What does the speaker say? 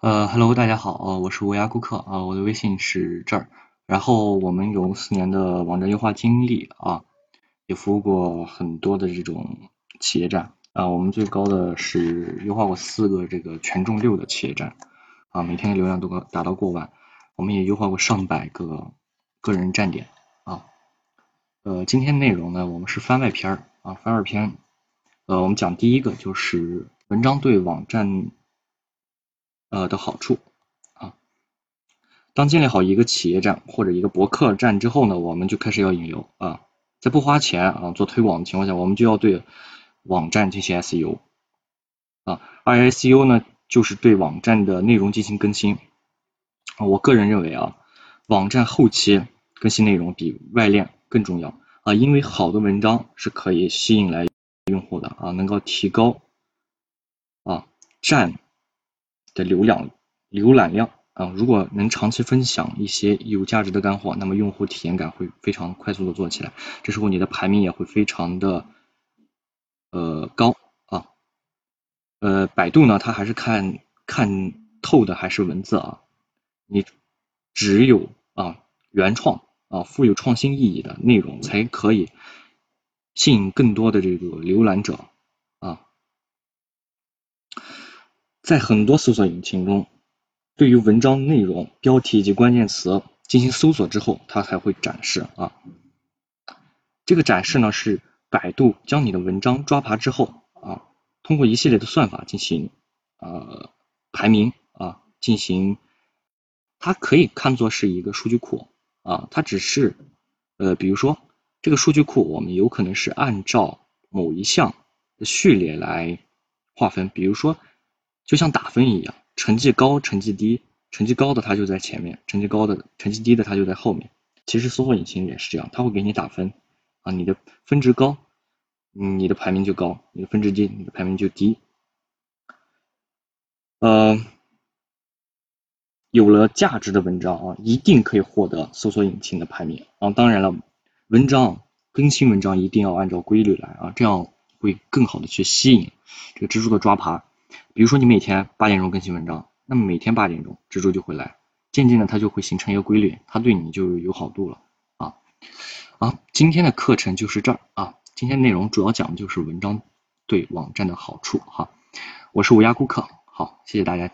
呃，Hello，大家好，呃，我是无涯顾客啊，我的微信是这儿。然后我们有四年的网站优化经历啊，也服务过很多的这种企业站啊，我们最高的是优化过四个这个权重六的企业站啊，每天的流量都高达到过万。我们也优化过上百个个人站点啊。呃，今天内容呢，我们是番外篇儿啊，番外篇。呃，我们讲第一个就是文章对网站。呃的好处啊，当建立好一个企业站或者一个博客站之后呢，我们就开始要引流啊，在不花钱啊做推广的情况下，我们就要对网站进行 SEO 啊，而 SEO 呢就是对网站的内容进行更新。我个人认为啊，网站后期更新内容比外链更重要啊，因为好的文章是可以吸引来用户的啊，能够提高啊站。的流量、浏览量啊，如果能长期分享一些有价值的干货，那么用户体验感会非常快速的做起来，这时候你的排名也会非常的呃高啊。呃，百度呢，它还是看看透的还是文字啊，你只有啊原创啊富有创新意义的内容，才可以吸引更多的这个浏览者。在很多搜索引擎中，对于文章内容、标题以及关键词进行搜索之后，它才会展示啊。这个展示呢，是百度将你的文章抓爬之后啊，通过一系列的算法进行呃排名啊，进行它可以看作是一个数据库啊，它只是呃，比如说这个数据库，我们有可能是按照某一项的序列来划分，比如说。就像打分一样，成绩高、成绩低，成绩高的它就在前面，成绩高的、成绩低的它就在后面。其实搜索引擎也是这样，它会给你打分啊，你的分值高，你的排名就高；你的分值低，你的排名就低。呃，有了价值的文章啊，一定可以获得搜索引擎的排名啊。当然了，文章更新文章一定要按照规律来啊，这样会更好的去吸引这个蜘蛛的抓爬。比如说你每天八点钟更新文章，那么每天八点钟蜘蛛就会来，渐渐的它就会形成一个规律，它对你就有好度了啊。好，今天的课程就是这儿啊，今天内容主要讲的就是文章对网站的好处哈。我是无涯顾客，好，谢谢大家。